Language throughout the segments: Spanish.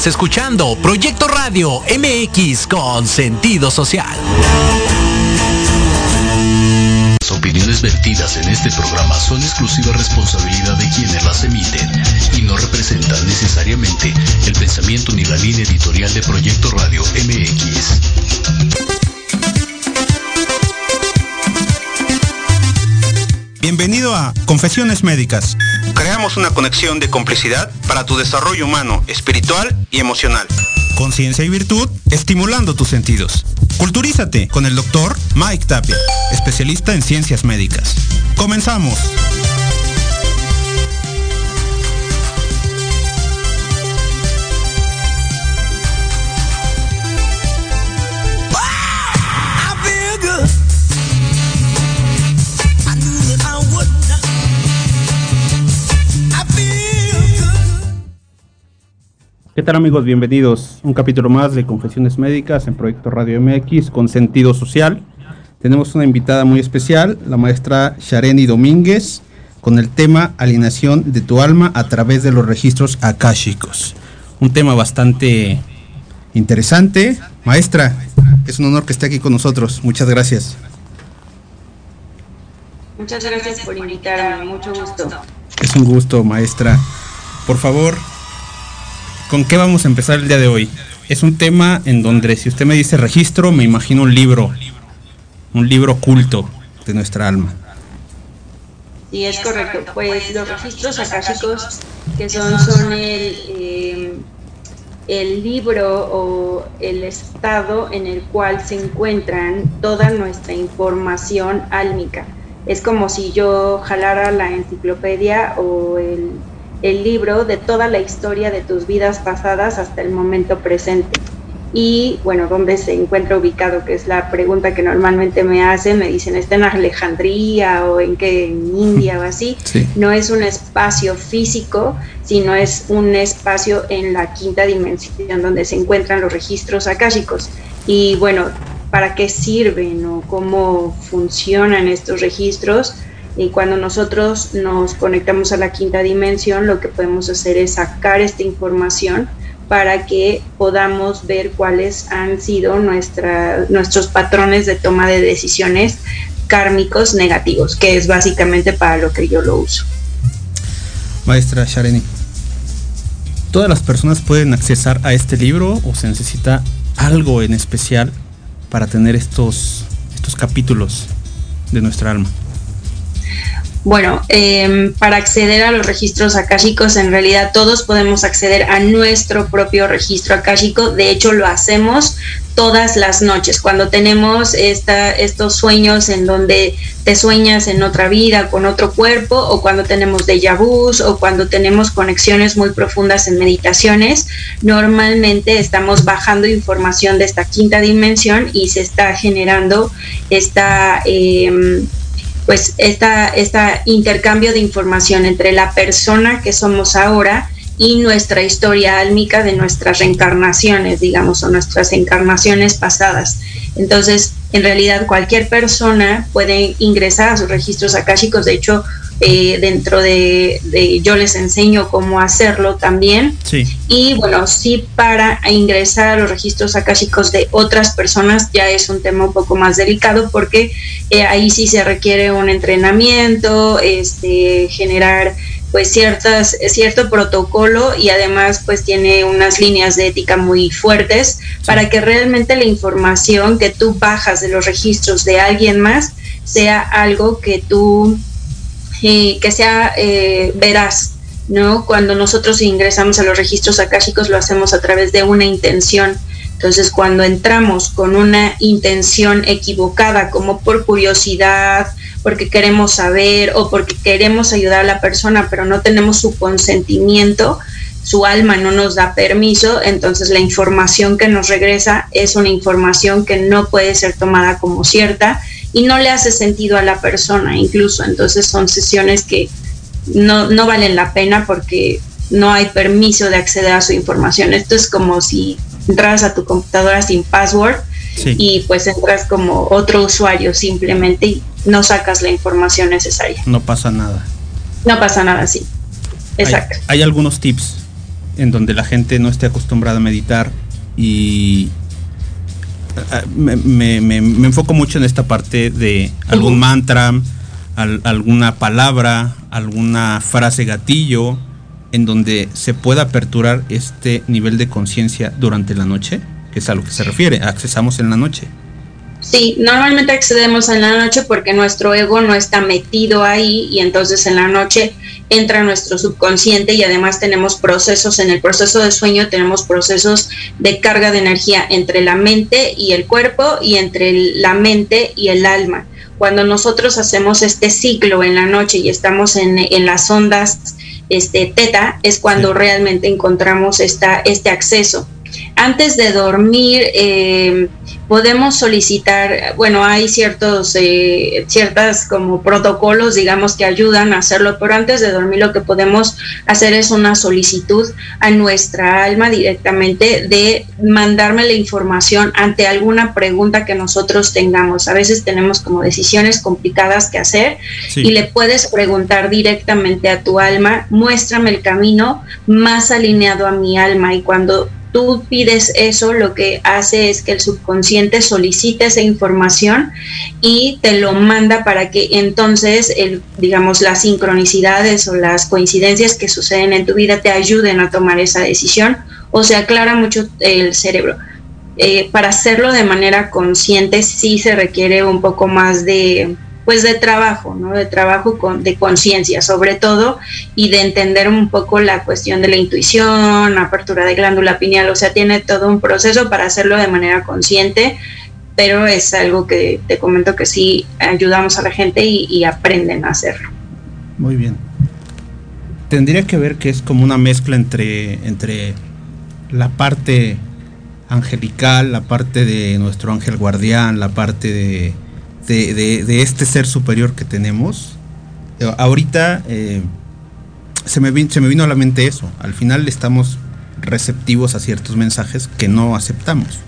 Estás escuchando Proyecto Radio MX con sentido social. Las opiniones vertidas en este programa son exclusiva responsabilidad de quienes las emiten y no representan necesariamente el pensamiento ni la línea editorial de Proyecto Radio MX. Bienvenido a Confesiones Médicas. Creamos una conexión de complicidad para tu desarrollo humano, espiritual y emocional. Conciencia y virtud, estimulando tus sentidos. Culturízate con el doctor Mike Tapia, especialista en ciencias médicas. Comenzamos. ¿Qué tal amigos? Bienvenidos a un capítulo más de Confesiones Médicas en Proyecto Radio MX con sentido social. Tenemos una invitada muy especial, la maestra Shareni Domínguez, con el tema Alineación de tu alma a través de los registros akáshicos. Un tema bastante interesante. Maestra, es un honor que esté aquí con nosotros. Muchas gracias. Muchas gracias por invitarme, mucho gusto. Es un gusto, maestra. Por favor, ¿Con qué vamos a empezar el día de hoy? Es un tema en donde si usted me dice registro, me imagino un libro, un libro oculto de nuestra alma. Sí, es correcto. Pues los registros akáshicos, que son, son el, eh, el libro o el estado en el cual se encuentran toda nuestra información álmica. Es como si yo jalara la enciclopedia o el el libro de toda la historia de tus vidas pasadas hasta el momento presente. Y bueno, ¿dónde se encuentra ubicado? Que es la pregunta que normalmente me hacen, me dicen, ¿está en Alejandría o en qué, en India o así? No es un espacio físico, sino es un espacio en la quinta dimensión donde se encuentran los registros akáshicos. Y bueno, ¿para qué sirven o cómo funcionan estos registros? Y cuando nosotros nos conectamos a la quinta dimensión, lo que podemos hacer es sacar esta información para que podamos ver cuáles han sido nuestra, nuestros patrones de toma de decisiones kármicos negativos, que es básicamente para lo que yo lo uso. Maestra Shareni, ¿todas las personas pueden accesar a este libro o se necesita algo en especial para tener estos, estos capítulos de nuestra alma? Bueno, em, para acceder a los registros akáshicos, en realidad todos podemos acceder a nuestro propio registro akáshico. De hecho, lo hacemos todas las noches. Cuando tenemos esta, estos sueños en donde te sueñas en otra vida, con otro cuerpo, o cuando tenemos déjà vus, o cuando tenemos conexiones muy profundas en meditaciones, normalmente estamos bajando información de esta quinta dimensión y se está generando esta... Eh, pues esta, esta intercambio de información entre la persona que somos ahora y nuestra historia álmica de nuestras reencarnaciones, digamos, o nuestras encarnaciones pasadas. Entonces, en realidad cualquier persona puede ingresar a sus registros akáshicos, de hecho, eh, dentro de, yo les enseño cómo hacerlo también. Y bueno, sí para ingresar a los registros akáshicos de otras personas ya es un tema un poco más delicado porque eh, ahí sí se requiere un entrenamiento, este, generar pues ciertas, cierto protocolo y además pues tiene unas líneas de ética muy fuertes para que realmente la información que tú bajas de los registros de alguien más sea algo que tú que sea eh, veraz, ¿no? Cuando nosotros ingresamos a los registros akáshicos lo hacemos a través de una intención. Entonces, cuando entramos con una intención equivocada, como por curiosidad, porque queremos saber o porque queremos ayudar a la persona, pero no tenemos su consentimiento, su alma no nos da permiso, entonces la información que nos regresa es una información que no puede ser tomada como cierta y no le hace sentido a la persona incluso. Entonces son sesiones que no, no valen la pena porque no hay permiso de acceder a su información. Esto es como si entras a tu computadora sin password y pues entras como otro usuario simplemente y no sacas la información necesaria. No pasa nada. No pasa nada, sí. Exacto. Hay, algunos tips en donde la gente no esté acostumbrada a meditar y me, enfoco mucho en esta parte de algún mantra, alguna palabra, alguna frase gatillo, en donde se pueda aperturar este nivel de conciencia durante la noche, que es a lo que se refiere, accesamos en la noche. Sí, normalmente accedemos en la noche porque nuestro ego no está metido ahí y entonces en la noche entra nuestro subconsciente y además tenemos procesos, en el proceso de sueño tenemos procesos de carga de energía entre la mente y el cuerpo y entre la mente y el alma. Cuando nosotros hacemos este ciclo en la noche y estamos en, en las ondas este, teta, es cuando realmente encontramos esta, este acceso. Antes de dormir, eh, podemos solicitar, bueno, hay ciertos, eh, ciertas como protocolos, digamos, que ayudan a hacerlo, pero antes de dormir lo que podemos hacer es una solicitud a nuestra alma directamente de mandarme la información ante alguna pregunta que nosotros tengamos. A veces tenemos como decisiones complicadas que hacer y le puedes preguntar directamente a tu alma, muéstrame el camino más alineado a mi alma y cuando tú pides eso, lo que hace es que el subconsciente solicite esa información y te lo manda para que entonces, el, digamos, las sincronicidades o las coincidencias que suceden en tu vida te ayuden a tomar esa decisión o se aclara mucho el cerebro. Eh, para hacerlo de manera consciente sí se requiere un poco más de pues de trabajo, ¿no? De trabajo con, de conciencia sobre todo y de entender un poco la cuestión de la intuición, apertura de glándula pineal, o sea, tiene todo un proceso para hacerlo de manera consciente, pero es algo que te comento que sí ayudamos a la gente y, aprenden a hacerlo. Muy bien. Tendría que ver que es como una mezcla entre, entre la parte angelical, la parte de nuestro ángel guardián, la parte de de, este ser superior que tenemos, eh, ahorita eh, se, me se me vino a la mente eso. Al final estamos receptivos a ciertos mensajes que no aceptamos.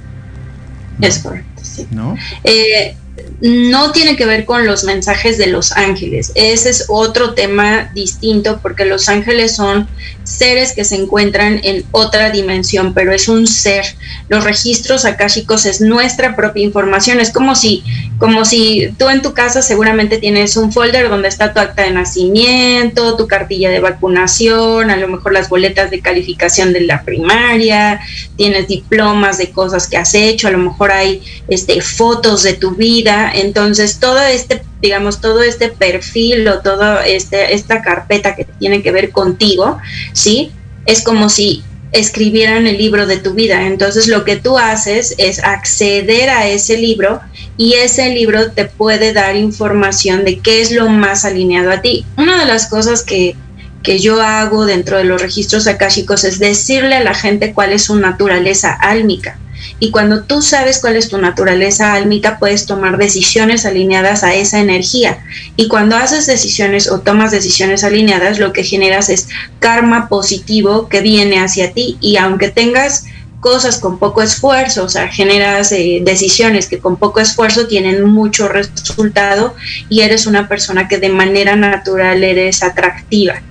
Es correcto, sí. ¿No? Eh, no tiene que ver con los mensajes de los ángeles. Ese es otro tema distinto porque los ángeles son seres que se encuentran en otra dimensión, pero es un ser. Los registros akáshicos es nuestra propia información. Es como si, como si tú en tu casa seguramente tienes un folder donde está tu acta de nacimiento, tu cartilla de vacunación, a lo mejor las boletas de calificación de la primaria, tienes diplomas de cosas que has hecho, a lo mejor hay este, fotos de tu vida entonces, todo este, digamos, todo este perfil o toda este, esta carpeta que tiene que ver contigo, ¿sí? Es como si escribieran el libro de tu vida. Entonces, lo que tú haces es acceder a ese libro y ese libro te puede dar información de qué es lo más alineado a ti. Una de las cosas que que yo hago dentro de los registros akáshicos es decirle a la gente cuál es su naturaleza álmica. Y cuando tú sabes cuál es tu naturaleza álmica, puedes tomar decisiones alineadas a esa energía. Y cuando haces decisiones o tomas decisiones alineadas, lo que generas es karma positivo que viene hacia ti. Y aunque tengas cosas con poco esfuerzo, o sea, generas eh, decisiones que con poco esfuerzo tienen mucho resultado y eres una persona que de manera natural eres atractiva.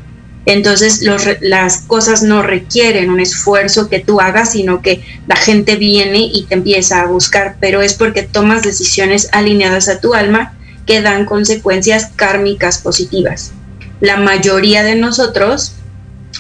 Entonces las cosas no requieren un esfuerzo que tú hagas, sino que la gente viene y te empieza a buscar, pero es porque tomas decisiones alineadas a tu alma que dan consecuencias kármicas positivas. La mayoría de nosotros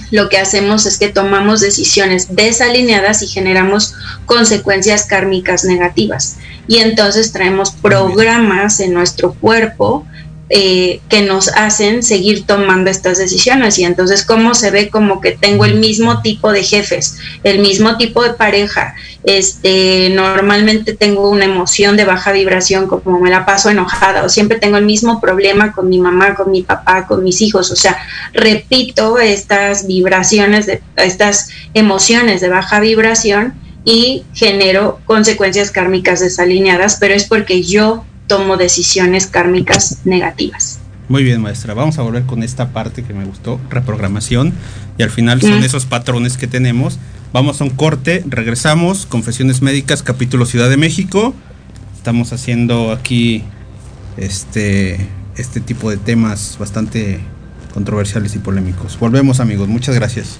lo que hacemos es que tomamos decisiones desalineadas y generamos consecuencias kármicas negativas. Y entonces traemos programas en nuestro cuerpo eh, que nos hacen seguir tomando estas decisiones. Y entonces, ¿cómo se ve como que tengo el mismo tipo de jefes, el mismo tipo de pareja? Este, normalmente tengo una emoción de baja vibración, como me la paso enojada, o siempre tengo el mismo problema con mi mamá, con mi papá, con mis hijos. O sea, repito estas vibraciones, de, estas emociones de baja vibración y genero consecuencias kármicas desalineadas, pero es porque yo tomo decisiones kármicas negativas. Muy bien, maestra. Vamos a volver con esta parte que me gustó, reprogramación. Y al final son esos patrones que tenemos. Vamos a un corte, regresamos. Confesiones médicas, capítulo Ciudad de México. Estamos haciendo aquí este, este tipo de temas bastante controversiales y polémicos. Volvemos amigos, muchas gracias.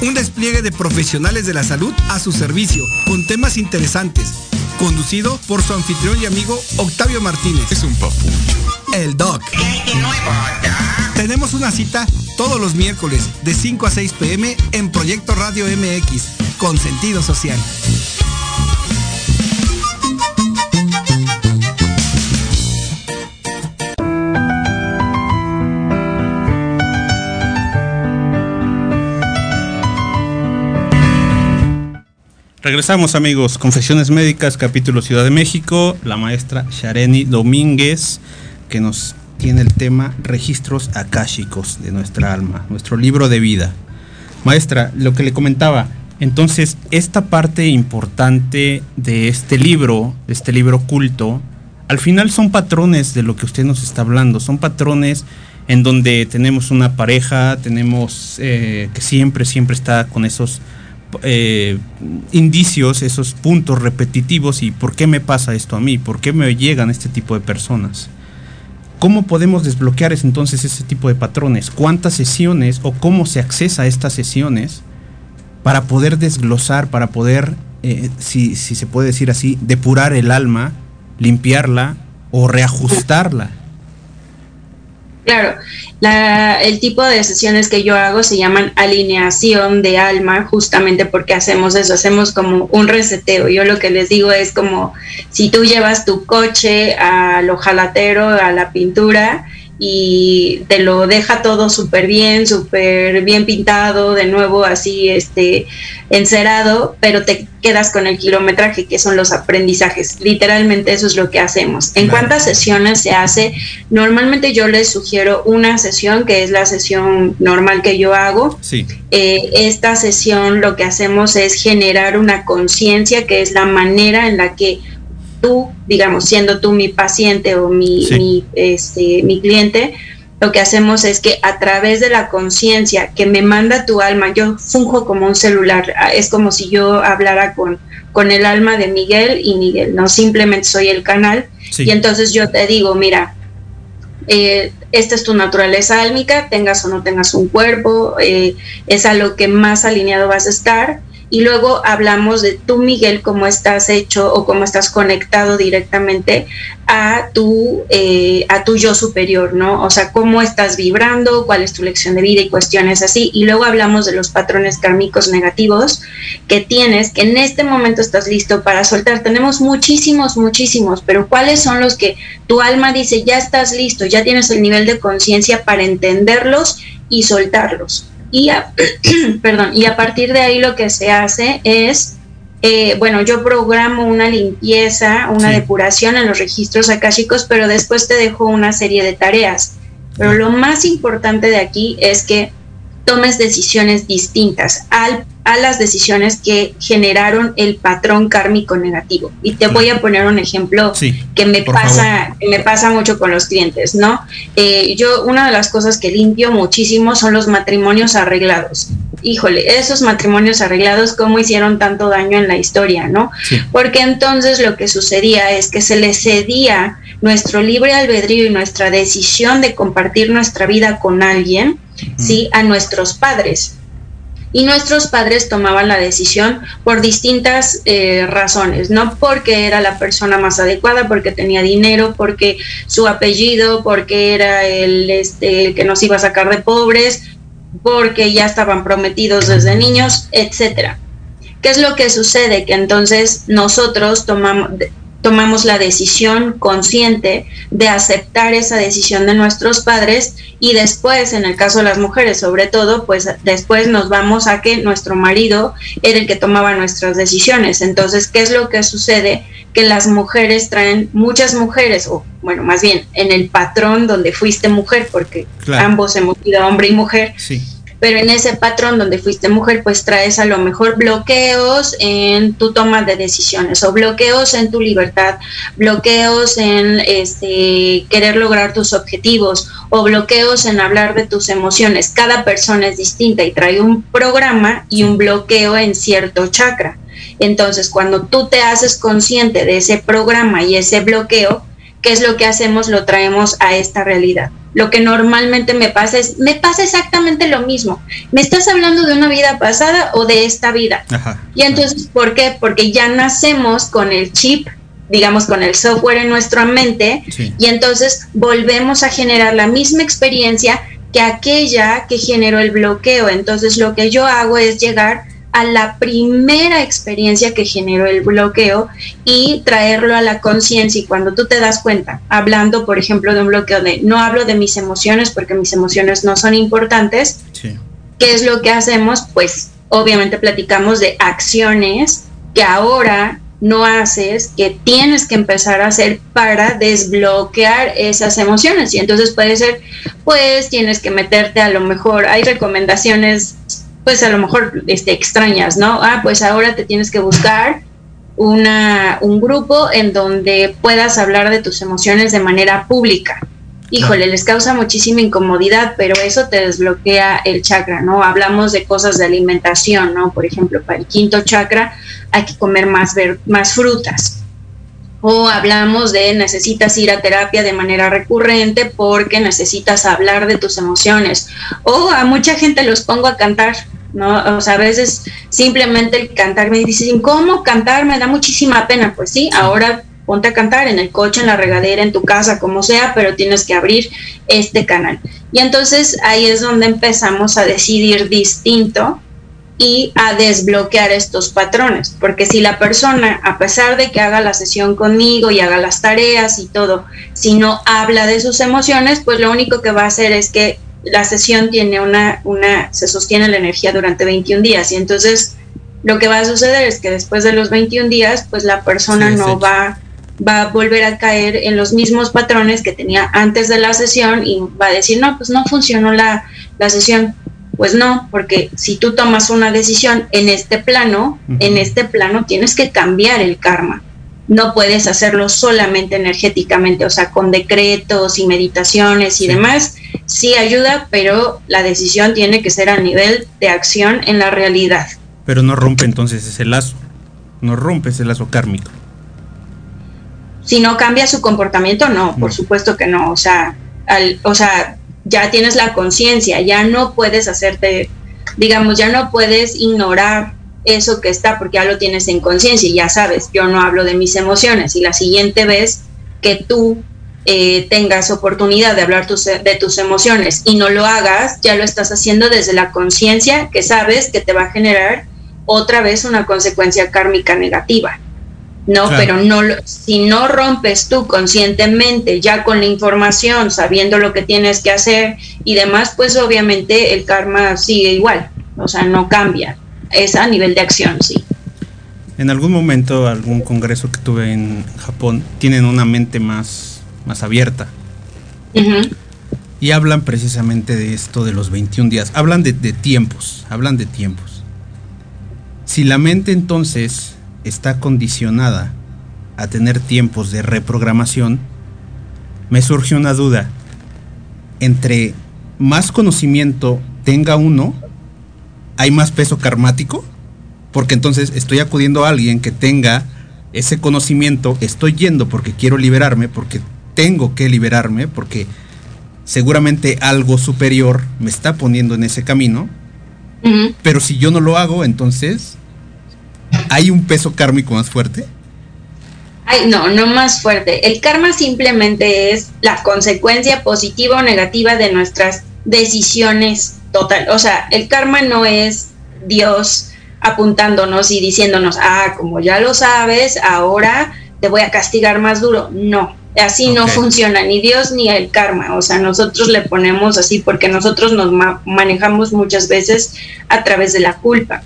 Un despliegue de profesionales de la salud a su servicio, con temas interesantes. Conducido por su anfitrión y amigo Octavio Martínez. Es un papucho. El doc. Tenemos una cita todos los miércoles de 5 a 6 pm en Proyecto Radio MX, con sentido social. Regresamos amigos, Confesiones Médicas, capítulo Ciudad de México, la maestra Shareni Domínguez, que nos tiene el tema registros akáshicos de nuestra alma, nuestro libro de vida. Maestra, lo que le comentaba, entonces esta parte importante de este libro, de este libro culto, al final son patrones de lo que usted nos está hablando, son patrones en donde tenemos una pareja, tenemos eh, que siempre, siempre está con esos eh, indicios, esos puntos repetitivos y por qué me pasa esto a mí, por qué me llegan este tipo de personas. ¿Cómo podemos desbloquear entonces ese tipo de patrones? ¿Cuántas sesiones o cómo se accesa a estas sesiones para poder desglosar, para poder, eh, si, si se puede decir así, depurar el alma, limpiarla o reajustarla? Claro, la, el tipo de sesiones que yo hago se llaman alineación de alma, justamente porque hacemos eso, hacemos como un reseteo. Yo lo que les digo es como si tú llevas tu coche al ojalatero, a la pintura, y te lo deja todo súper bien, súper bien pintado, de nuevo así este encerado, pero te quedas con el kilometraje, que son los aprendizajes. Literalmente eso es lo que hacemos. ¿En cuántas sesiones se hace? Normalmente yo les sugiero una sesión, que es la sesión normal que yo hago. Sí. Eh, esta sesión lo que hacemos es generar una conciencia, que es la manera en la que tú, digamos, siendo tú mi paciente o mi, Sí. mi, este, mi cliente, lo que hacemos es que a través de la conciencia que me manda tu alma, yo funjo como un celular, ah, es como si yo hablara con, con el alma de Miguel y Miguel, no simplemente soy el canal. Sí. Y entonces yo te digo, mira, eh, esta es tu naturaleza álmica, tengas o no tengas un cuerpo, eh, es a lo que más alineado vas a estar. Y luego hablamos de tú, Miguel, cómo estás hecho o cómo estás conectado directamente a tu, eh, a tu yo superior, ¿no? O sea, cómo estás vibrando, cuál es tu lección de vida y cuestiones así. Y luego hablamos de los patrones kármicos negativos que tienes, que en este momento estás listo para soltar. Tenemos muchísimos, muchísimos, pero ¿cuáles son los que tu alma dice, ya estás listo, ya tienes el nivel de conciencia para entenderlos y soltarlos? Y a, perdón, y a partir de ahí lo que se hace es, eh, bueno, yo programo una limpieza, una Sí. depuración en los registros akáshicos, pero después te dejo una serie de tareas. Pero lo más importante de aquí es que tomes decisiones distintas al, a las decisiones que generaron el patrón kármico negativo. Y te voy a poner un ejemplo Sí, que me pasa, que me pasa mucho con los clientes, ¿no? Eh, yo, una de las cosas que limpio muchísimo son los matrimonios arreglados. Híjole, esos matrimonios arreglados, ¿cómo hicieron tanto daño en la historia, no? Sí. Porque entonces lo que sucedía es que se le cedía nuestro libre albedrío y nuestra decisión de compartir nuestra vida con alguien, ¿sí? A nuestros padres. y nuestros padres tomaban la decisión por distintas eh, razones, no porque era la persona más adecuada, porque tenía dinero, porque su apellido, porque era el, este, el que nos iba a sacar de pobres, porque ya estaban prometidos desde niños, etcétera. ¿Qué es lo que sucede? Que entonces nosotros tomamos, tomamos la decisión consciente de aceptar esa decisión de nuestros padres y después, en el caso de las mujeres sobre todo, pues después nos vamos a que nuestro marido era el que tomaba nuestras decisiones. Entonces, ¿qué es lo que sucede? Que las mujeres traen, muchas mujeres, o bueno, más bien en el patrón donde fuiste mujer, porque ambos hemos sido hombre y mujer. Sí pero en ese patrón donde fuiste mujer, pues traes a lo mejor bloqueos en tu toma de decisiones o bloqueos en tu libertad, bloqueos en este, querer lograr tus objetivos o bloqueos en hablar de tus emociones. Cada persona es distinta y trae un programa y un bloqueo en cierto chakra. Entonces, cuando tú te haces consciente de ese programa y ese bloqueo, ¿qué es lo que hacemos? Lo traemos a esta realidad lo que normalmente me pasa es, me pasa exactamente lo mismo. ¿Me estás hablando de una vida pasada o de esta vida? y entonces, ¿por qué? Porque ya nacemos con el chip digamos, con el software en nuestra mente y entonces volvemos a generar la misma experiencia que aquella que generó el bloqueo. Entonces lo que yo hago es llegar a la primera experiencia que generó el bloqueo y traerlo a la conciencia. Y cuando tú te das cuenta, hablando, por ejemplo, de un bloqueo de no hablo de mis emociones porque mis emociones no son importantes, ¿qué es lo que hacemos? Pues obviamente platicamos de acciones que ahora no haces, que tienes que empezar a hacer para desbloquear esas emociones. Y entonces puede ser, pues tienes que meterte a lo mejor, hay recomendaciones pues a lo mejor este, extrañas, ¿no? Ah, pues ahora te tienes que buscar una, un grupo en donde puedas hablar de tus emociones de manera pública. Híjole, les causa muchísima incomodidad, pero eso te desbloquea el chakra, ¿no? Hablamos de cosas de alimentación, ¿no? Por ejemplo, para el quinto chakra hay que comer más, ver, más frutas. O hablamos de necesitas ir a terapia de manera recurrente porque necesitas hablar de tus emociones. O a mucha gente los pongo a cantar, ¿no? O sea, a veces simplemente el cantar me dicen, ¿cómo cantar? Me da muchísima pena. Pues sí, ahora ponte a cantar en el coche, en la regadera, en tu casa, como sea, pero tienes que abrir este canal. Y entonces ahí es donde empezamos a decidir distinto y a desbloquear estos patrones, porque si la persona, a pesar de que haga la sesión conmigo y haga las tareas y todo, si no habla de sus emociones, pues lo único que va a hacer es que la sesión tiene una, una, se sostiene la energía durante 21 días y entonces lo que va a suceder es que después de los 21 días, pues la persona no va, va a volver a caer en los mismos patrones que tenía antes de la sesión y va a decir, no, pues no funcionó la, la sesión. Pues no, porque si tú tomas una decisión en este plano, en este plano tienes que cambiar el karma no puedes hacerlo solamente energéticamente, o sea, con decretos y meditaciones y demás. Sí ayuda, pero la decisión tiene que ser a nivel de acción en la realidad. Pero no rompe entonces ese lazo, no rompe ese lazo kármico. Si no cambia su comportamiento, no, por supuesto que no. O sea, al, o sea, ya tienes la conciencia, ya no puedes hacerte, digamos, ya no puedes ignorar eso que está porque ya lo tienes en conciencia y ya sabes, yo no hablo de mis emociones. Y la siguiente vez que tú eh, tengas oportunidad de hablar de tus emociones y no lo hagas, ya lo estás haciendo desde la conciencia que sabes que te va a generar otra vez una consecuencia kármica negativa. No, pero no si no rompes tú conscientemente ya con la información, sabiendo lo que tienes que hacer y demás, pues obviamente el karma sigue igual, o sea, no cambia es a nivel de acción, sí. En algún momento, algún congreso que tuve en Japón, tienen una mente más, más abierta. Y hablan precisamente de esto de los 21 días. Hablan de, de tiempos, hablan de tiempos. Si la mente entonces está condicionada a tener tiempos de reprogramación, me surge una duda. Entre más conocimiento tenga uno, hay más peso karmático, porque entonces estoy acudiendo a alguien que tenga ese conocimiento, estoy yendo porque quiero liberarme, porque tengo que liberarme, porque seguramente algo superior me está poniendo en ese camino, Pero si yo no lo hago, entonces, ¿hay un peso kármico más fuerte? Ay, no, no más fuerte. El karma simplemente es la consecuencia positiva o negativa de nuestras decisiones total. O sea, el karma no es Dios apuntándonos y diciéndonos, ah, como ya lo sabes, ahora te voy a castigar más duro. No, así no funciona ni Dios ni el karma. O sea, nosotros le ponemos así porque nosotros nos manejamos muchas veces a través de la culpa.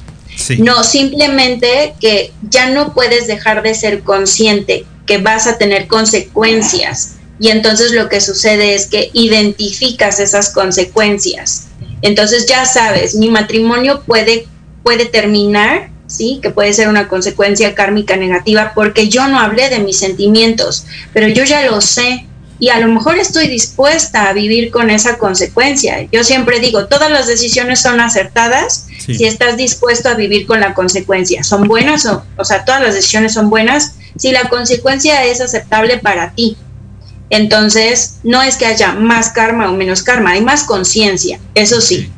No, simplemente que ya no puedes dejar de ser consciente que vas a tener consecuencias. Y entonces lo que sucede es que identificas esas consecuencias. Entonces ya sabes, mi matrimonio puede, puede terminar, ¿sí? Que puede ser una consecuencia kármica negativa porque yo no hablé de mis sentimientos, pero yo ya lo sé y a lo mejor estoy dispuesta a vivir con esa consecuencia. Yo siempre digo, todas las decisiones son acertadas si estás dispuesto a vivir con la consecuencia. Son buenas, o, o sea, todas las decisiones son buenas si la consecuencia es aceptable para ti. Entonces, no es que haya más karma o menos karma, hay más conciencia, eso sí.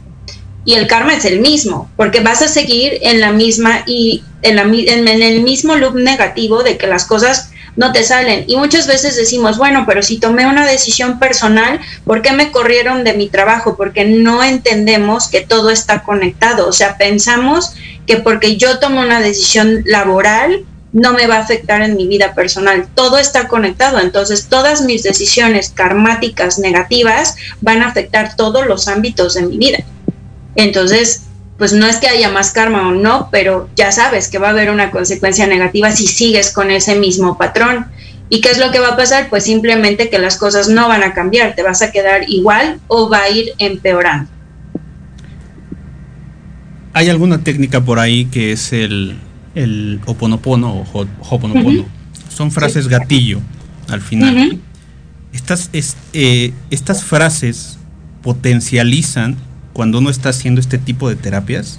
Y el karma es el mismo, porque vas a seguir en la misma y en, la, en el mismo loop negativo de que las cosas no te salen. Y muchas veces decimos, bueno, pero si tomé una decisión personal, ¿por qué me corrieron de mi trabajo? Porque no entendemos que todo está conectado. O sea, pensamos que porque yo tomo una decisión laboral, no me va a afectar en mi vida personal. Todo está conectado, entonces todas mis decisiones karmáticas negativas van a afectar todos los ámbitos de mi vida. Entonces, pues no es que haya más karma o no, pero ya sabes que va a haber una consecuencia negativa si sigues con ese mismo patrón. ¿Y qué es lo que va a pasar? Pues simplemente que las cosas no van a cambiar, te vas a quedar igual o va a ir empeorando. ¿Hay alguna técnica por ahí que es el, el oponopono o hoponopono? Son frases gatillo al final. Estas, eh, estas frases potencializan cuando uno está haciendo este tipo de terapias?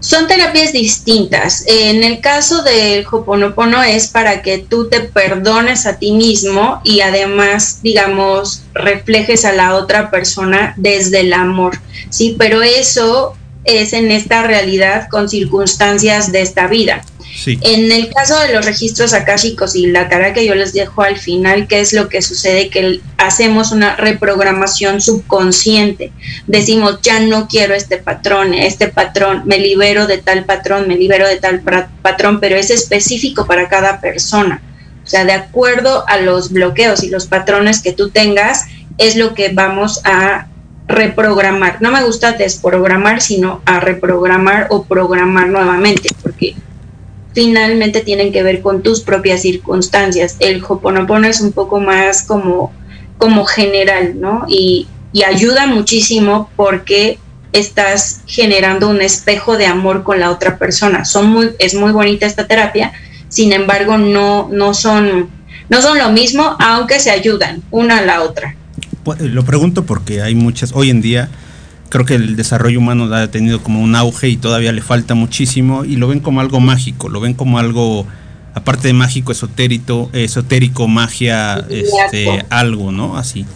Son terapias distintas. En el caso del Hoponopono es para que tú te perdones a ti mismo y además, digamos, reflejes a la otra persona desde el amor. Sí, pero eso es en esta realidad con circunstancias de esta vida. En el caso de los registros akáshicos y la tarea que yo les dejo al final, ¿qué es lo que sucede? Que hacemos una reprogramación subconsciente. Decimos, ya no quiero este patrón, este patrón, me libero de tal patrón, me libero de tal patrón, pero es específico para cada persona. O sea, de acuerdo a los bloqueos y los patrones que tú tengas, es lo que vamos a reprogramar. No me gusta desprogramar, sino a reprogramar o programar nuevamente, porque finalmente tienen que ver con tus propias circunstancias. El Hoponopono es un poco más como, como general, ¿no? Y, ayuda muchísimo porque estás generando un espejo de amor con la otra persona. Son muy, es muy bonita esta terapia, sin embargo, no, no, son, no son lo mismo, aunque se ayudan una a la otra. Pues, lo pregunto porque hay muchas, hoy en día, creo que el desarrollo humano ha tenido como un auge y todavía le falta muchísimo y lo ven como algo mágico, lo ven como algo aparte de mágico esotérico, esotérico magia, este, algo, ¿no? Así.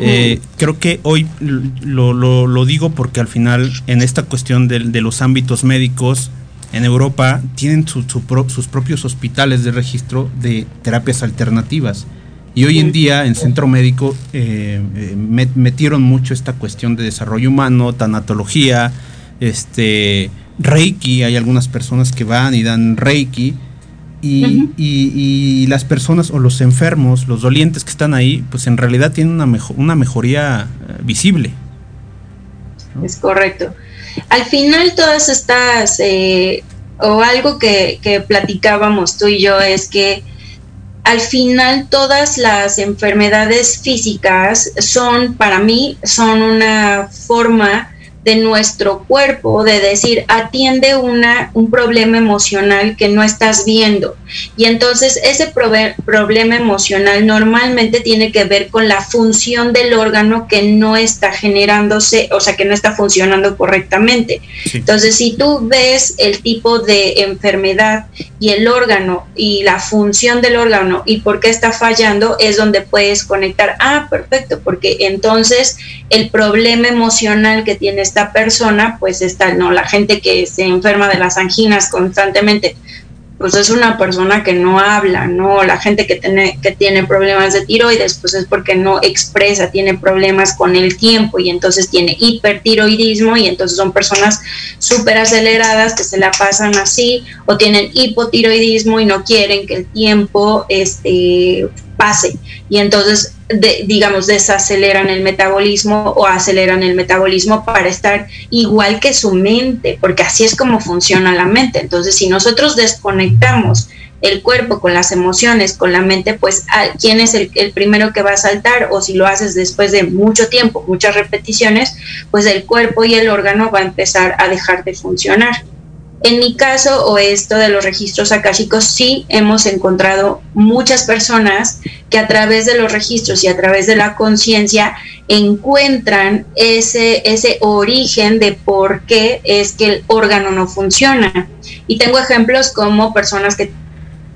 Eh, creo que hoy lo, lo, digo porque al final en esta cuestión de, los ámbitos médicos en Europa tienen sus propios hospitales de registro de terapias alternativas y hoy en día en centro médico eh, eh, metieron mucho esta cuestión de desarrollo humano, tanatología, este, Reiki, hay algunas personas que van y dan Reiki. Y, las personas o los enfermos, los dolientes que están ahí, pues en realidad tienen una, una mejoría eh, visible. Es correcto. Al final todas estas, o algo que, que platicábamos tú y yo, es que al final todas las enfermedades físicas son, para mí, son una forma de nuestro cuerpo de decir atiende una, un problema emocional que no estás viendo. Y entonces ese problema emocional normalmente tiene que ver con la función del órgano que no está generándose, o sea, que no está funcionando correctamente. Entonces, si tú ves el tipo de enfermedad y el órgano y la función del órgano y por qué está fallando, es donde puedes conectar, ah, perfecto, porque entonces el problema emocional que tienes esta persona, pues está, no, la gente que se enferma de las anginas constantemente, pues es una persona que no habla, ¿no? La gente que tiene, que tiene problemas de tiroides, pues es porque no expresa, tiene problemas con el tiempo y entonces tiene hipertiroidismo y entonces son personas súper aceleradas que se la pasan así o tienen hipotiroidismo y no quieren que el tiempo este, y entonces digamos desaceleran el metabolismo o aceleran el metabolismo para estar igual que su mente porque así es como funciona la mente. Entonces si nosotros desconectamos el cuerpo con las emociones con la mente pues quién es el, el primero que va a saltar o si lo haces después de mucho tiempo muchas repeticiones pues el cuerpo y el órgano va a empezar a dejar de funcionar en mi caso o esto de los registros akáshicos, sí hemos encontrado muchas personas que a través de los registros y a través de la conciencia encuentran ese, ese origen de por qué es que el órgano no funciona. Y tengo ejemplos como personas que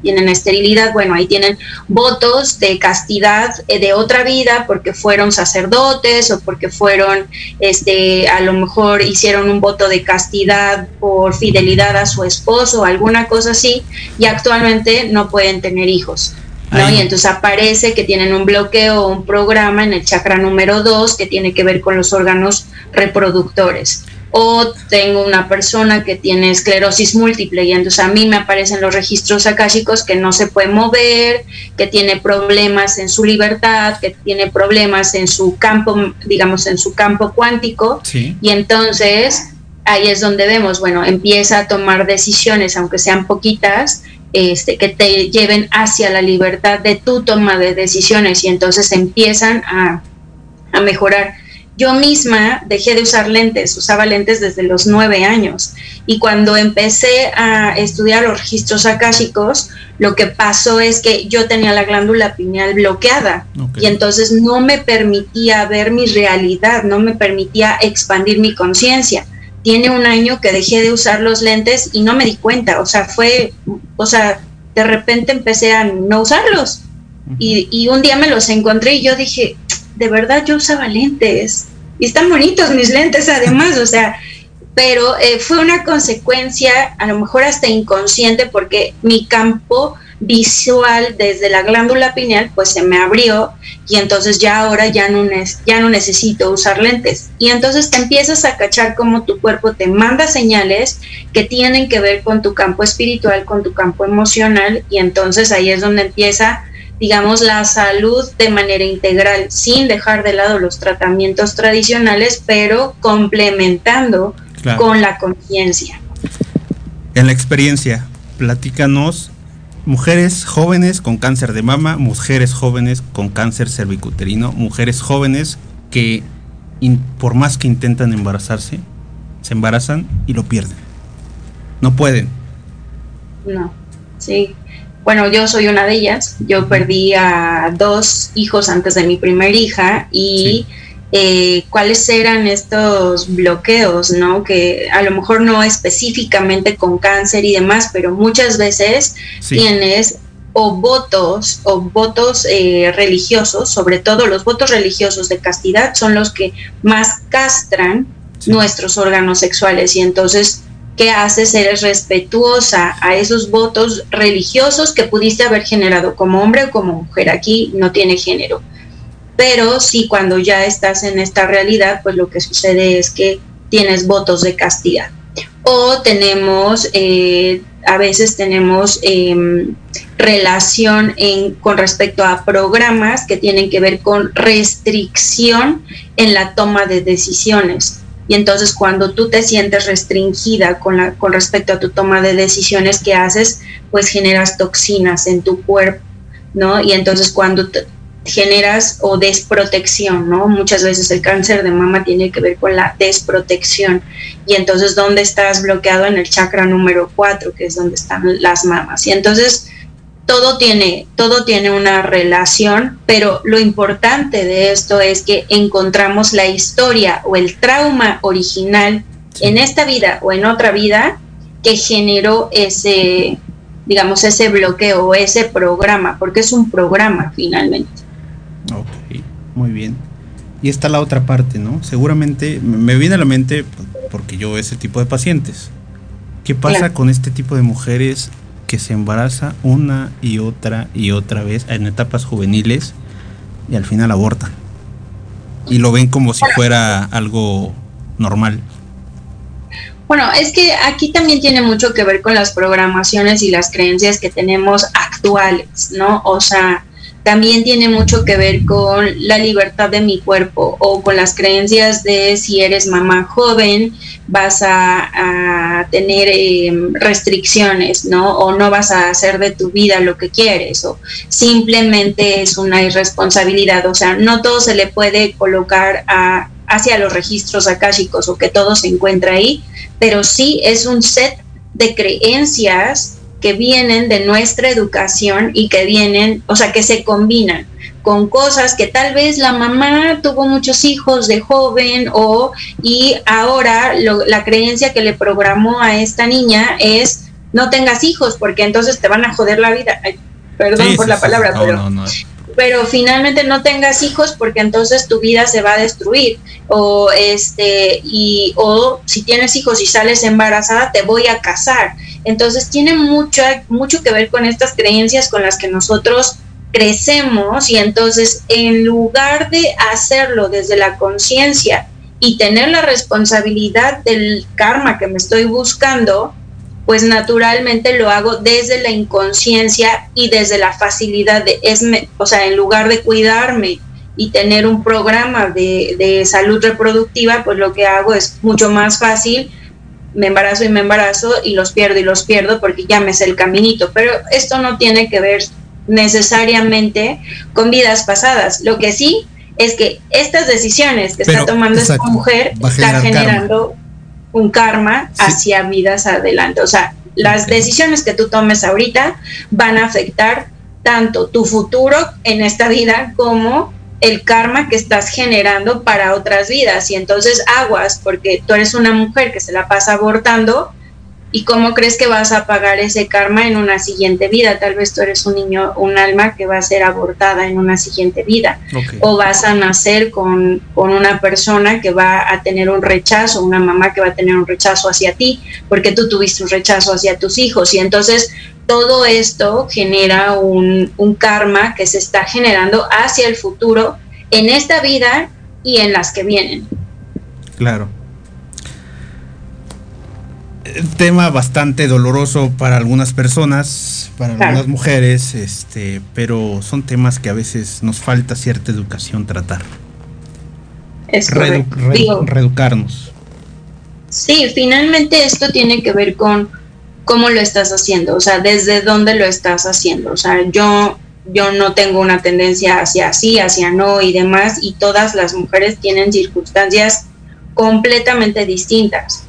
tienen esterilidad, bueno, ahí tienen votos de castidad eh, de otra vida porque fueron sacerdotes o porque fueron, este, a lo mejor hicieron un voto de castidad por fidelidad a su esposo o alguna cosa así y actualmente no pueden tener hijos. ¿no? Y entonces aparece que tienen un bloqueo o un programa en el chakra número 2 que tiene que ver con los órganos reproductores o tengo una persona que tiene esclerosis múltiple y entonces a mí me aparecen los registros akáshicos que no se puede mover, que tiene problemas en su libertad, que tiene problemas en su campo, digamos, en su campo cuántico. Y entonces ahí es donde vemos, bueno, empieza a tomar decisiones, aunque sean poquitas, este, que te lleven hacia la libertad de tu toma de decisiones. Y entonces empiezan a, a mejorar yo misma dejé de usar lentes, usaba lentes desde los nueve años. Y cuando empecé a estudiar los registros akáshicos, lo que pasó es que yo tenía la glándula pineal bloqueada y entonces no me permitía ver mi realidad, no me permitía expandir mi conciencia. Tiene un año que dejé de usar los lentes y no me di cuenta, o sea, fue, o sea, de repente empecé a no usarlos. y, y un día me los encontré y yo dije, de verdad yo usaba lentes. Y están bonitos mis lentes además, o sea, pero eh, fue una consecuencia a lo mejor hasta inconsciente porque mi campo visual desde la glándula pineal pues se me abrió y entonces ya ahora ya no, ya no necesito usar lentes. Y entonces te empiezas a cachar como tu cuerpo te manda señales que tienen que ver con tu campo espiritual, con tu campo emocional y entonces ahí es donde empieza digamos, la salud de manera integral, sin dejar de lado los tratamientos tradicionales, pero complementando con la conciencia. En la experiencia, platícanos, mujeres jóvenes con cáncer de mama, mujeres jóvenes con cáncer cervicuterino, mujeres jóvenes que por más que intentan embarazarse, se embarazan y lo pierden. No pueden. No, sí bueno, yo soy una de ellas. Yo perdí a dos hijos antes de mi primer hija y eh, cuáles eran estos bloqueos, ¿no? Que a lo mejor no específicamente con cáncer y demás, pero muchas veces tienes o votos o votos eh, religiosos, sobre todo los votos religiosos de castidad, son los que más castran nuestros órganos sexuales. Y entonces ¿qué haces? Eres respetuosa a esos votos religiosos que pudiste haber generado como hombre o como mujer. Aquí no tiene género. Pero sí, cuando ya estás en esta realidad, pues lo que sucede es que tienes votos de castidad. O tenemos, eh, a veces tenemos em, relación con respecto a programas que tienen que ver con restricción en la toma de decisiones y entonces cuando tú te sientes restringida con, la, con respecto a tu toma de decisiones que haces, pues generas toxinas en tu cuerpo, ¿no? Y entonces cuando generas o desprotección, ¿no? Muchas veces el cáncer de mama tiene que ver con la desprotección. Y entonces, ¿dónde estás bloqueado? En el chakra número 4, que es donde están las mamas. Y entonces, todo tiene, todo tiene una relación, pero lo importante de esto es que encontramos la historia o el trauma original en esta vida o en otra vida que generó ese, digamos, ese bloqueo o ese programa, porque es un programa finalmente. Ok, muy bien. Y está la otra parte, ¿no? Seguramente me viene a la mente, porque yo ese tipo de pacientes. ¿Qué pasa con este tipo de mujeres que se embaraza una y otra y otra vez en etapas juveniles y al final abortan? Y lo ven como si fuera algo normal. Bueno, es que aquí también tiene mucho que ver con las programaciones y las creencias que tenemos actuales, ¿no? O sea, también tiene mucho que ver con la libertad de mi cuerpo o con las creencias de si eres mamá joven vas a, tener em, restricciones, ¿no? O no vas a hacer de tu vida lo que quieres o simplemente es una irresponsabilidad, o sea, no todo se le puede colocar a, hacia los registros akáshicos o que todo se encuentra ahí, pero sí es un set de creencias que vienen de nuestra educación y que vienen, o sea, que se combinan con cosas que tal vez la mamá tuvo muchos hijos de joven o y ahora la creencia que le programó a esta niña es no tengas hijos porque entonces te van a joder la vida. perdón por la palabra, pero pero finalmente no tengas hijos porque entonces tu vida se va a destruir. O este y o si tienes hijos y sales embarazada te voy a casar. Entonces tiene mucho, mucho que ver con estas creencias con las que nosotros crecemos y entonces en lugar de hacerlo desde la conciencia y tener la responsabilidad del karma que me estoy buscando, pues naturalmente lo hago desde la inconsciencia y desde la facilidad de, es, o sea, en lugar de cuidarme y tener un programa de, de salud reproductiva, pues lo que hago es mucho más fácil me embarazo y me embarazo y los pierdo y los pierdo porque ya me sé el caminito. Pero esto no tiene que ver necesariamente con vidas pasadas. Lo que sí es que estas decisiones que está tomando esta mujer está generando un karma hacia vidas adelante. O sea, las decisiones que tú tomes ahorita van a afectar tanto tu futuro en esta vida como el karma que estás generando para otras vidas. Y entonces aguas, porque tú eres una mujer que se la pasa abortando. ¿Y cómo crees que vas a pagar ese karma en una siguiente vida? Tal vez tú eres un niño, un alma que va a ser abortada en una siguiente vida. O vas a nacer con, con, una persona que va a tener un rechazo, una mamá que va a tener un rechazo hacia ti, porque tú tuviste un rechazo hacia tus hijos. Y entonces todo esto genera un, karma que se está generando hacia el futuro en esta vida y en las que vienen. Claro. Tema bastante doloroso para algunas personas, para algunas mujeres, este, pero son temas que a veces nos falta cierta educación tratar. Es reeducarnos. Sí, finalmente esto tiene que ver con cómo lo estás haciendo, o sea, desde dónde lo estás haciendo. O sea, yo, yo no tengo una tendencia hacia sí, hacia no y demás, y todas las mujeres tienen circunstancias completamente distintas.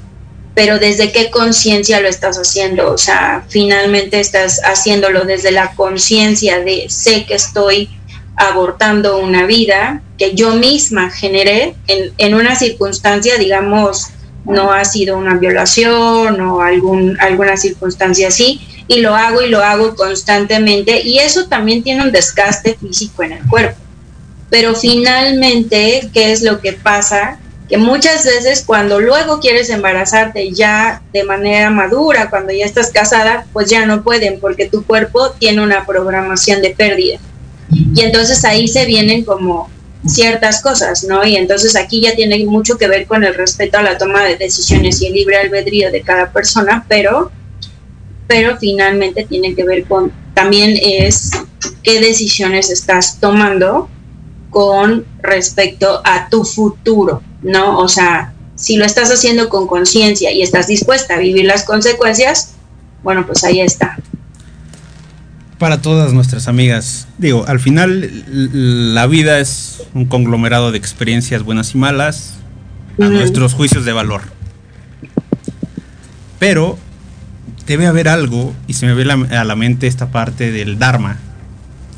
Pero desde qué conciencia lo estás haciendo, o sea, finalmente estás haciéndolo desde la conciencia de sé que estoy abortando una vida que yo misma generé en, en una circunstancia, digamos, no ha sido una violación o algún, alguna circunstancia así, y lo hago y lo hago constantemente, y eso también tiene un desgaste físico en el cuerpo. Pero finalmente, ¿qué es lo que pasa? Que muchas veces cuando luego quieres embarazarte ya de manera madura, cuando ya estás casada, pues ya no pueden porque tu cuerpo tiene una programación de pérdida. Y entonces ahí se vienen como ciertas cosas, ¿no? Y entonces aquí ya tiene mucho que ver con el respeto a la toma de decisiones y el libre albedrío de cada persona, pero, pero finalmente tiene que ver con también es qué decisiones estás tomando con respecto a tu futuro, ¿no? O sea, si lo estás haciendo con conciencia y estás dispuesta a vivir las consecuencias, bueno, pues ahí está para todas nuestras amigas. Digo, al final la vida es un conglomerado de experiencias buenas y malas a nuestros juicios de valor. Pero debe haber algo, y se me ve a la mente esta parte del Dharma,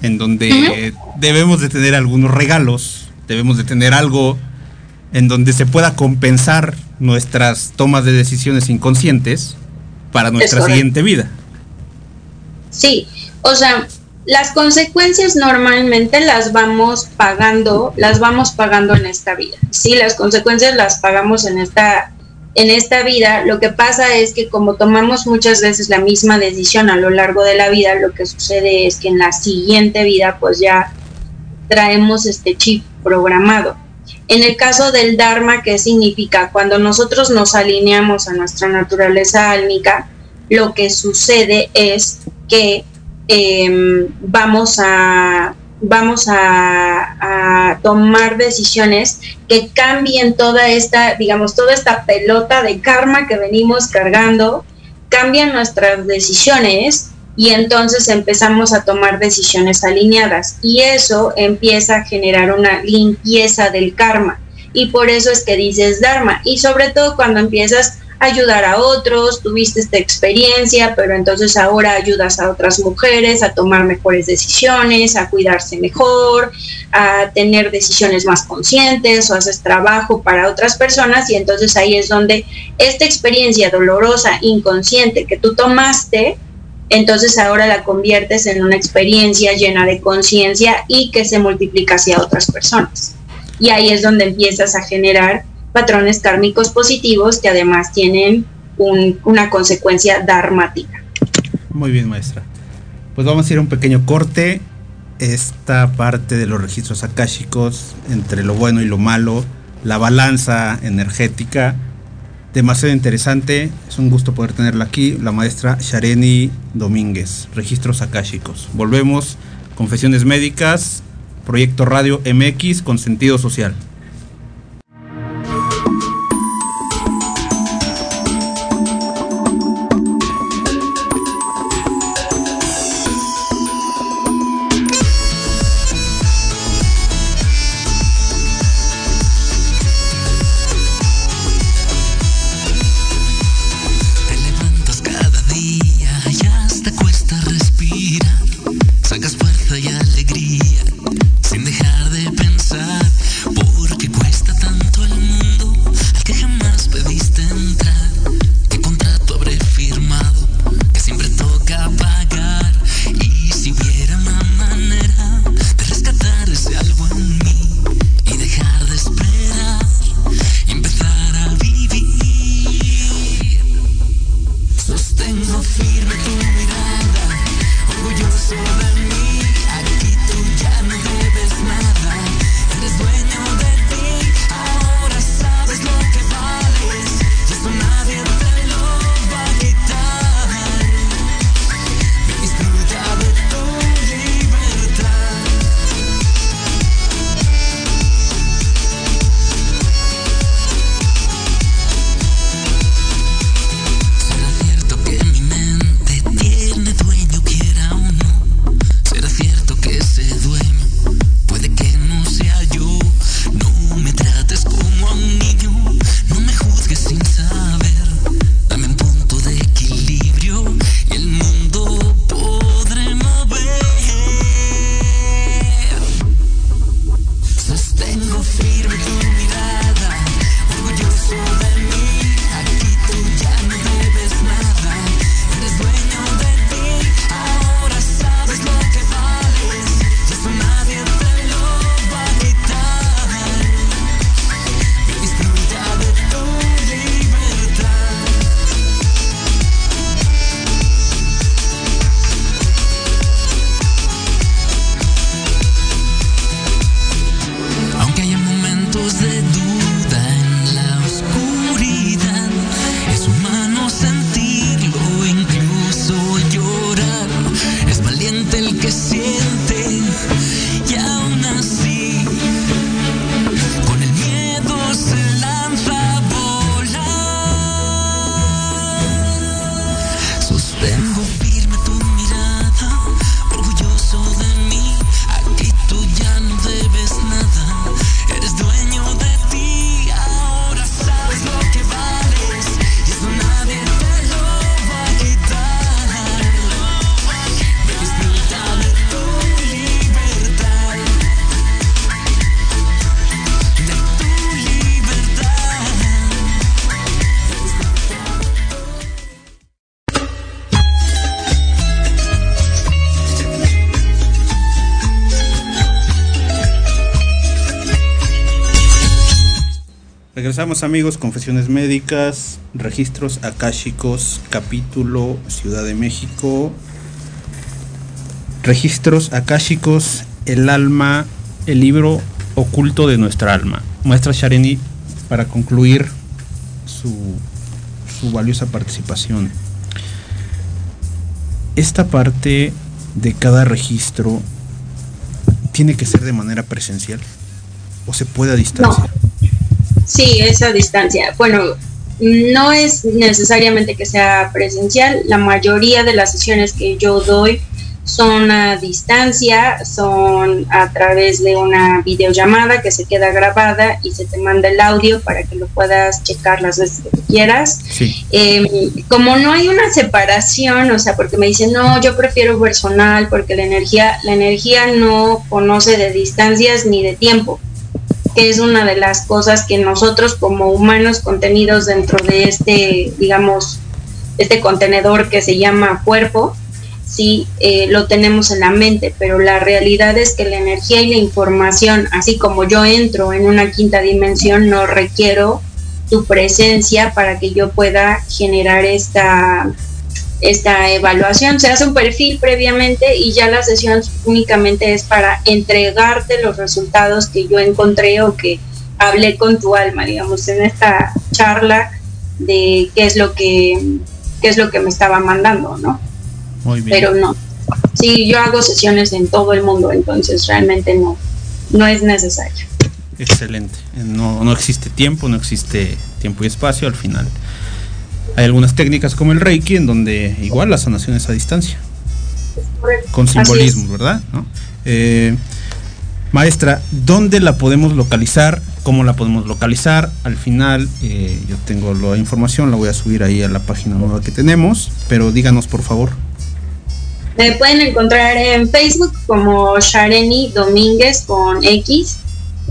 en donde debemos de tener algunos regalos, debemos de tener algo en donde se pueda compensar nuestras tomas de decisiones inconscientes para nuestra siguiente vida. Sí, o sea, las consecuencias normalmente las vamos pagando, las vamos pagando en esta vida. Sí, las consecuencias las pagamos en esta en esta vida, lo que pasa es que como tomamos muchas veces la misma decisión a lo largo de la vida, lo que sucede es que en la siguiente vida pues ya traemos este chip programado. En el caso del Dharma, ¿qué significa? Cuando nosotros nos alineamos a nuestra naturaleza álmica, lo que sucede es que em, vamos a vamos a, tomar decisiones que cambien toda esta, digamos, toda esta pelota de karma que venimos cargando, cambian nuestras decisiones y entonces empezamos a tomar decisiones alineadas. Y eso empieza a generar una limpieza del karma. Y por eso es que dices Dharma. Y sobre todo cuando empiezas ayudar a otros, tuviste esta experiencia, pero entonces ahora ayudas a otras mujeres a tomar mejores decisiones, a cuidarse mejor, a tener decisiones más conscientes o haces trabajo para otras personas. Y entonces ahí es donde esta experiencia dolorosa, inconsciente que tú tomaste, entonces ahora la conviertes en una experiencia llena de conciencia y que se multiplica hacia otras personas. Y ahí es donde empiezas a generar patrones kármicos positivos que además tienen una consecuencia dharmática. Muy bien, maestra. Pues vamos a ir a un pequeño corte. Esta parte de los registros akáshicos entre lo bueno y lo malo, la balanza energética, demasiado interesante. Es un gusto poder tenerla aquí, la maestra Shareni Domínguez, registros akáshicos. Volvemos, confesiones médicas, proyecto Radio MX con sentido social. Amigos, confesiones médicas, registros akáshicos, capítulo Ciudad de México. Registros akáshicos, el alma, el libro oculto de nuestra alma. Muestra Shareni para concluir su, su valiosa participación. Esta parte de cada registro tiene que ser de manera presencial o se puede a distancia. Sí, esa distancia. Bueno, no es necesariamente que sea presencial. La mayoría de las sesiones que yo doy son a distancia, son a través de una videollamada que se queda grabada y se te manda el audio para que lo puedas checar las veces que quieras. Em, como no hay una separación, o sea, porque me dicen, no, yo prefiero personal porque la energía, la energía no conoce de distancias ni de tiempo que es una de las cosas que nosotros como humanos contenidos dentro de este, digamos, este contenedor que se llama cuerpo, sí eh, lo tenemos en la mente, pero la realidad es que la energía y la información, así como yo entro en una quinta dimensión, no requiero tu presencia para que yo pueda generar esta esta evaluación. Se hace un perfil previamente y ya la sesión únicamente es para entregarte los resultados que yo encontré o que hablé con tu alma, digamos, en esta charla de qué es lo que qué es lo que me estaba mandando, ¿no? Muy bien. Pero no. Sí, yo hago sesiones en todo el mundo, entonces realmente no no es necesario. Excelente. No, no existe tiempo, no existe tiempo y espacio al final. Hay algunas técnicas como el Reiki en donde igual la sanación es a distancia. Con simbolismo, ¿verdad? Eh, maestra, ¿dónde la podemos localizar? ¿Cómo la podemos localizar? Al final eh, yo tengo la información, la voy a subir ahí a la página nueva que tenemos, pero díganos por favor. Me pueden encontrar en Facebook como Shareni Domínguez con X,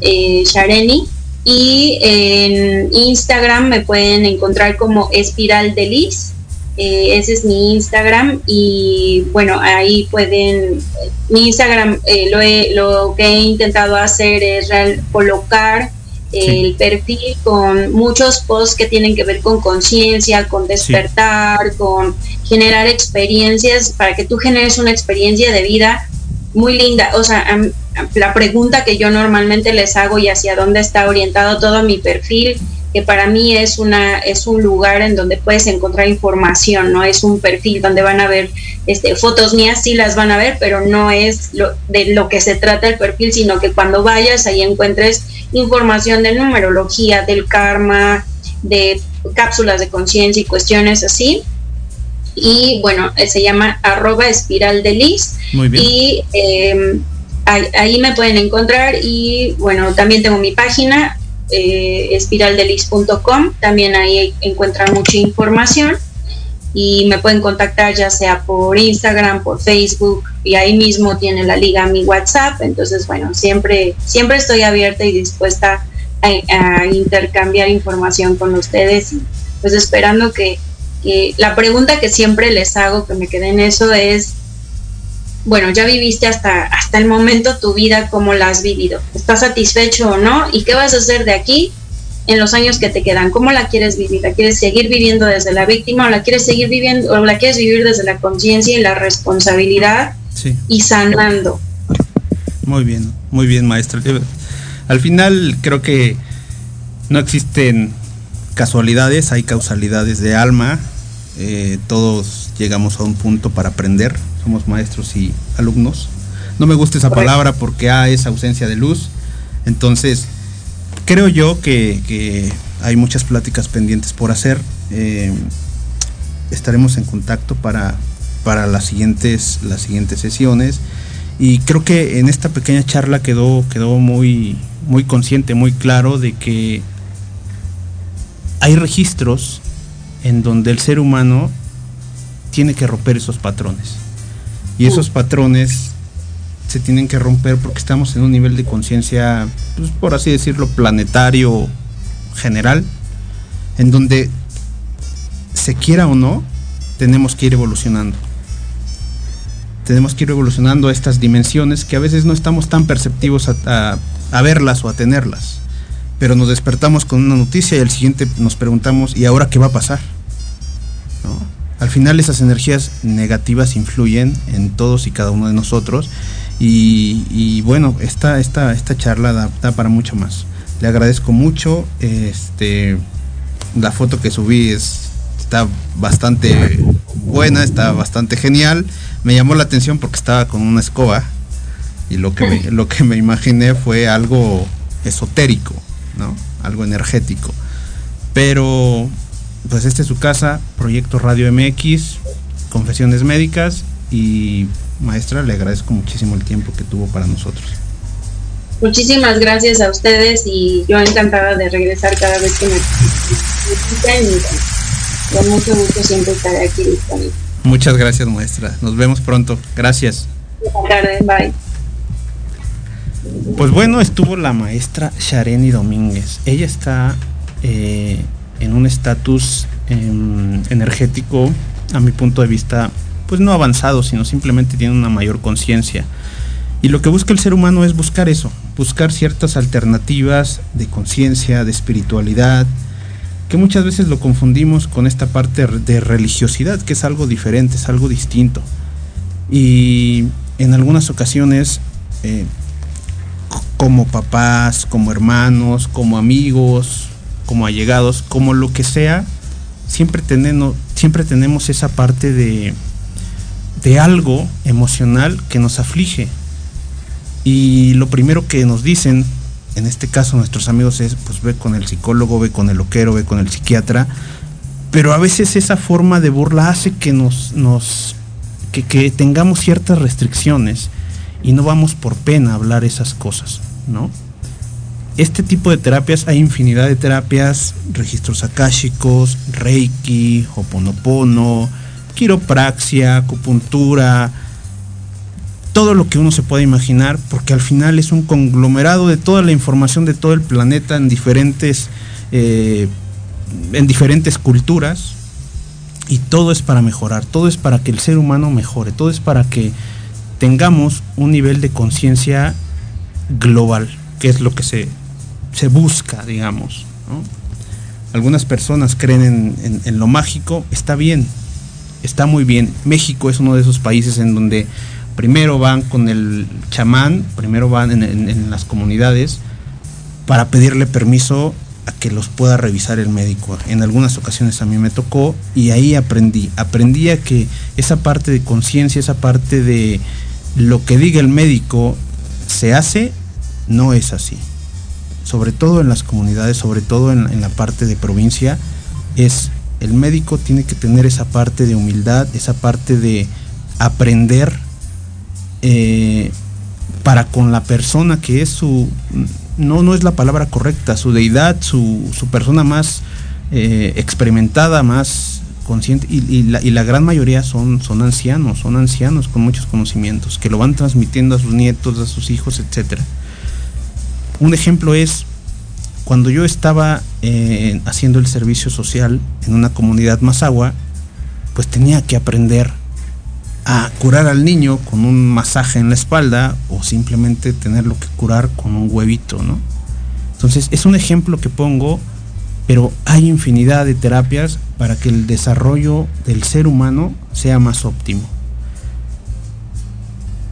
eh, Shareni, y en Instagram me pueden encontrar como Espiral de Liz. Eh, ese es mi Instagram y bueno, ahí pueden, mi Instagram eh, lo, lo, que he intentado hacer es colocar el perfil con muchos posts que tienen que ver con conciencia, con despertar, con generar experiencias, para que tú generes una experiencia de vida muy linda. O sea, la pregunta que yo normalmente les hago y hacia dónde está orientado todo mi perfil, que para mí es una es un lugar en donde puedes encontrar información, no es un perfil donde van a ver este fotos mías sí las van a ver, pero no es lo, de lo que se trata el perfil, sino que cuando vayas ahí encuentres información de numerología, del karma, de cápsulas de conciencia y cuestiones así y bueno, se llama arroba espiral de Liz. Muy bien. Y em, ahí, me pueden encontrar. Y bueno, también tengo mi página eh, espiraldelis.com, también ahí encuentran mucha información. Y me pueden contactar ya sea por Instagram, por Facebook. Y ahí mismo tiene la liga mi WhatsApp, entonces bueno, siempre, siempre estoy abierta y dispuesta a, intercambiar información con ustedes. Y pues esperando que, que la pregunta que siempre les hago, que me quede en eso es, bueno, ya viviste hasta, hasta el momento tu vida, ¿cómo la has vivido? ¿Estás satisfecho o no? ¿Y qué vas a hacer de aquí en los años que te quedan? ¿Cómo la quieres vivir? ¿La quieres seguir viviendo desde la víctima o la quieres seguir viviendo o la quieres vivir desde la conciencia y la responsabilidad y sanando? Muy bien, muy bien, maestra. Al final creo que no existen casualidades, hay causalidades de alma. Eh, todos llegamos a un punto para aprender somos maestros y alumnos. No me gusta esa palabra porque hay esa ausencia de luz. Entonces, creo yo que, hay muchas pláticas pendientes por hacer. Eh, estaremos en contacto para, para las, siguientes, las siguientes sesiones. Y creo que en esta pequeña charla quedó, quedó muy, muy consciente, muy claro de que hay registros en donde el ser humano tiene que romper esos patrones. Y esos patrones se tienen que romper porque estamos en un nivel de conciencia, pues, por así decirlo, planetario general, en donde se quiera o no, tenemos que ir evolucionando. Tenemos que ir evolucionando a estas dimensiones que a veces no estamos tan perceptivos a, verlas o a tenerlas. Pero nos despertamos con una noticia y al siguiente nos preguntamos, ¿y ahora qué va a pasar? Al final esas energías negativas influyen en todos y cada uno de nosotros y, bueno, esta, esta, esta charla da, para mucho más. Le agradezco mucho. Este, la foto que subí es, está bastante buena, está bastante genial. Me llamó la atención porque estaba con una escoba y lo que me, lo que me imaginé fue algo esotérico, ¿no? Algo energético. Pero pues esta es su casa, Proyecto Radio MX, Confesiones Médicas y maestra, le agradezco muchísimo el tiempo que tuvo para nosotros. Muchísimas gracias a ustedes y yo encantada de regresar cada vez que me necesiten con mucho gusto siempre estaré aquí disponible. Muchas gracias maestra, nos vemos pronto, gracias. Buenas tardes, bye. Pues bueno, estuvo la maestra Shareni Domínguez. Ella está eh, en un estatus em, energético, a mi punto de vista, pues no avanzado, sino simplemente tiene una mayor conciencia. Y lo que busca el ser humano es buscar eso, buscar ciertas alternativas de conciencia, de espiritualidad, que muchas veces lo confundimos con esta parte de religiosidad, que es algo diferente, es algo distinto. Y en algunas ocasiones, eh, como papás, como hermanos, como amigos, como allegados, como lo que sea, siempre tenemos, esa parte de, de algo emocional que nos aflige. Y lo primero que nos dicen, en este caso nuestros amigos, es pues ve con el psicólogo, ve con el loquero, ve con el psiquiatra. Pero a veces esa forma de burla hace que nos, nos que, que tengamos ciertas restricciones y no vamos por pena a hablar esas cosas, ¿no? este tipo de terapias, hay infinidad de terapias, registros akáshicos, reiki, hoponopono, quiropraxia, acupuntura, todo lo que uno se pueda imaginar, porque al final es un conglomerado de toda la información de todo el planeta en diferentes, eh, en diferentes culturas, y todo es para mejorar, todo es para que el ser humano mejore, todo es para que tengamos un nivel de conciencia global, que es lo que se, se busca, digamos. Algunas personas creen en, lo mágico, está bien, está muy bien. México es uno de esos países en donde primero van con el chamán, primero van en, las comunidades para pedirle permiso a que los pueda revisar el médico. En algunas ocasiones a mí me tocó y ahí aprendí. Aprendí a que esa parte de conciencia, esa parte de lo que diga el médico se hace, no es así sobre todo en las comunidades, sobre todo en, la parte de provincia, es el médico tiene que tener esa parte de humildad, esa parte de aprender eh, para con la persona que es su, no, no es la palabra correcta, su deidad, su, persona más eh, experimentada, más consciente, y, la, gran mayoría son, son ancianos, son ancianos con muchos conocimientos, que lo van transmitiendo a sus nietos, a sus hijos, etcétera. Un ejemplo es cuando yo estaba eh, haciendo el servicio social en una comunidad más agua, pues tenía que aprender a curar al niño con un masaje en la espalda o simplemente tenerlo que curar con un huevito, ¿no? Entonces es un ejemplo que pongo, pero hay infinidad de terapias para que el desarrollo del ser humano sea más óptimo.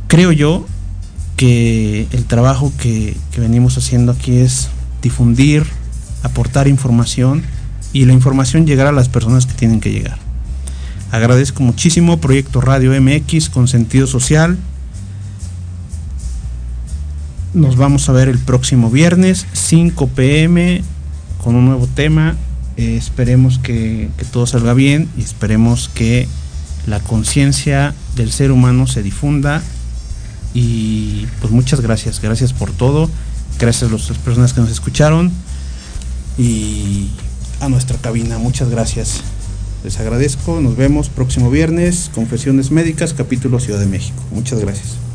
Creo yo que el trabajo que, venimos haciendo aquí es difundir, aportar información y la información llegar a las personas que tienen que llegar. Agradezco muchísimo Proyecto Radio MX con sentido social. Nos vamos a ver el próximo viernes, 5 pm, con un nuevo tema. Eh, esperemos que, que todo salga bien y esperemos que la conciencia del ser humano se difunda y pues muchas gracias, gracias por todo. Gracias a las personas que nos escucharon. Y a nuestra cabina, muchas gracias. Les agradezco. Nos vemos próximo viernes. Confesiones Médicas, capítulo Ciudad de México. Muchas gracias.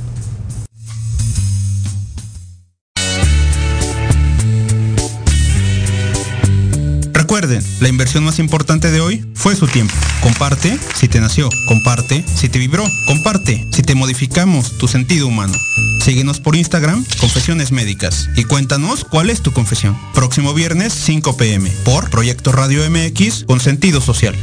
Recuerden, la inversión más importante de hoy fue su tiempo. Comparte si te nació, comparte si te vibró, comparte si te modificamos tu sentido humano. Síguenos por Instagram, Confesiones Médicas, y cuéntanos cuál es tu confesión. Próximo viernes 5 pm por Proyecto Radio MX con sentido social.